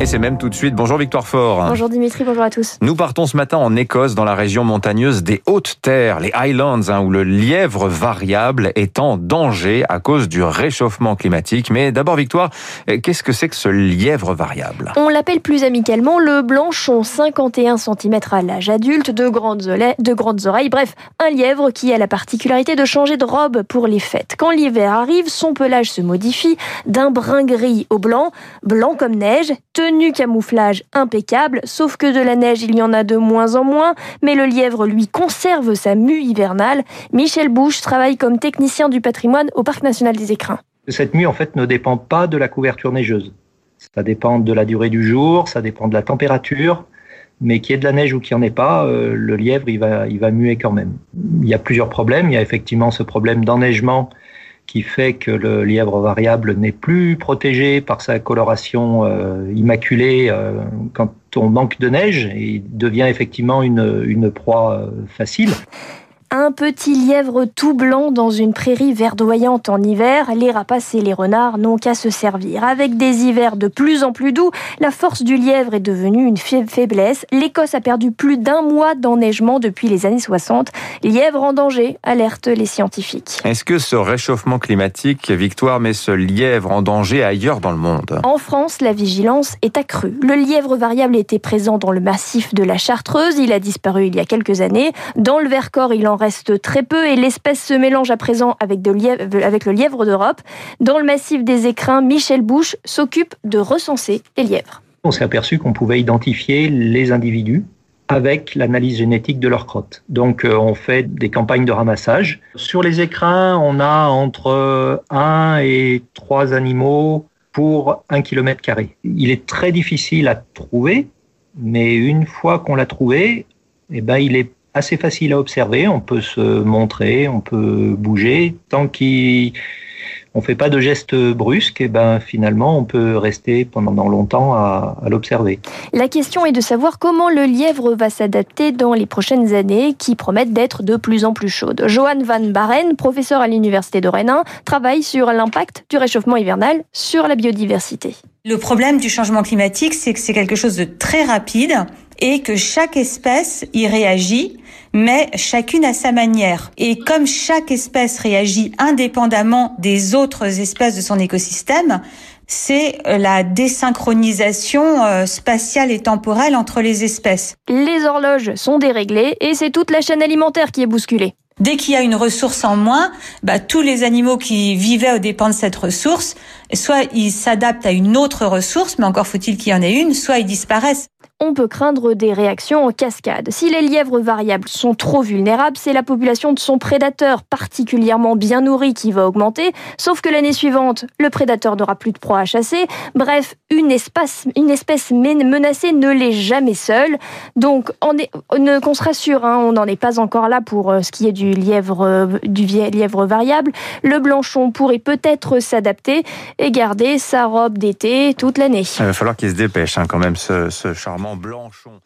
Et c'est même tout de suite. Bonjour Victoire Fort. Bonjour Dimitri, bonjour à tous. Nous partons ce matin en Écosse, dans la région montagneuse des Hautes Terres, les Highlands, hein, où le lièvre variable est en danger à cause du réchauffement climatique. Mais d'abord Victoire, qu'est-ce que c'est que ce lièvre variable? On l'appelle plus amicalement le blanchon, 51 cm à l'âge adulte, de grandes, de grandes oreilles, bref, un lièvre qui a la particularité de changer de robe pour les fêtes. Quand l'hiver arrive, son pelage se modifie d'un brun gris au blanc, blanc comme neige, tenue camouflage impeccable, sauf que de la neige, il y en a de moins en moins, mais le lièvre, lui, conserve sa mue hivernale. Michel Bouche travaille comme technicien du patrimoine au Parc national des Écrins. Cette mue, en fait, ne dépend pas de la couverture neigeuse. Ça dépend de la durée du jour, ça dépend de la température, mais qu'il y ait de la neige ou qu'il n'y en ait pas, euh, le lièvre, il va, il va muer quand même. Il y a plusieurs problèmes. Il y a effectivement ce problème d'enneigement qui fait que le lièvre variable n'est plus protégé par sa coloration euh, immaculée euh, quand on manque de neige et il devient effectivement une, une proie euh, facile. Un petit lièvre tout blanc dans une prairie verdoyante en hiver, les rapaces et les renards n'ont qu'à se servir. Avec des hivers de plus en plus doux, la force du lièvre est devenue une faiblesse. L'Écosse a perdu plus d'un mois d'enneigement depuis les années 60. Lièvre en danger, alertent les scientifiques. Est-ce que ce réchauffement climatique, Victoire, met ce lièvre en danger ailleurs dans le monde? En France, la vigilance est accrue. Le lièvre variable était présent dans le massif de la Chartreuse. Il a disparu il y a quelques années. Dans le Vercors, il en reste très peu et l'espèce se mélange à présent avec, le lièvre d'Europe. Dans le massif des écrins, Michel Bouche s'occupe de recenser les lièvres. On s'est aperçu qu'on pouvait identifier les individus avec l'analyse génétique de leur crotte. Donc euh, on fait des campagnes de ramassage. Sur les écrins, on a entre 1 et 3 animaux pour un kilomètre carré. Il est très difficile à trouver, mais une fois qu'on l'a trouvé, eh ben, il est assez facile à observer. On peut se montrer, on peut bouger. Tant qu'on ne fait pas de gestes brusques, et eh ben finalement on peut rester pendant longtemps à, à l'observer. La question est de savoir comment le lièvre va s'adapter dans les prochaines années qui promettent d'être de plus en plus chaudes. Johan Van Baren, professeur à l'université de Rennes, travaille sur l'impact du réchauffement hivernal sur la biodiversité. Le problème du changement climatique, c'est que c'est quelque chose de très rapide et que chaque espèce y réagit, mais chacune à sa manière. Et comme chaque espèce réagit indépendamment des autres espèces de son écosystème, c'est la désynchronisation euh, spatiale et temporelle entre les espèces. Les horloges sont déréglées et c'est toute la chaîne alimentaire qui est bousculée. Dès qu'il y a une ressource en moins, bah, tous les animaux qui vivaient aux dépens de cette ressource, soit ils s'adaptent à une autre ressource, mais encore faut-il qu'il y en ait une, soit ils disparaissent on peut craindre des réactions en cascade. Si les lièvres variables sont trop vulnérables, c'est la population de son prédateur particulièrement bien nourri qui va augmenter, sauf que l'année suivante, le prédateur n'aura plus de proie à chasser. Bref, une espèce, une espèce menacée ne l'est jamais seule. Donc, on qu'on se rassure, hein, on n'en est pas encore là pour euh, ce qui est du lièvre, euh, du lièvre variable. Le blanchon pourrait peut-être s'adapter et garder sa robe d'été toute l'année. Il va falloir qu'il se dépêche hein, quand même, ce charmant Blanchon.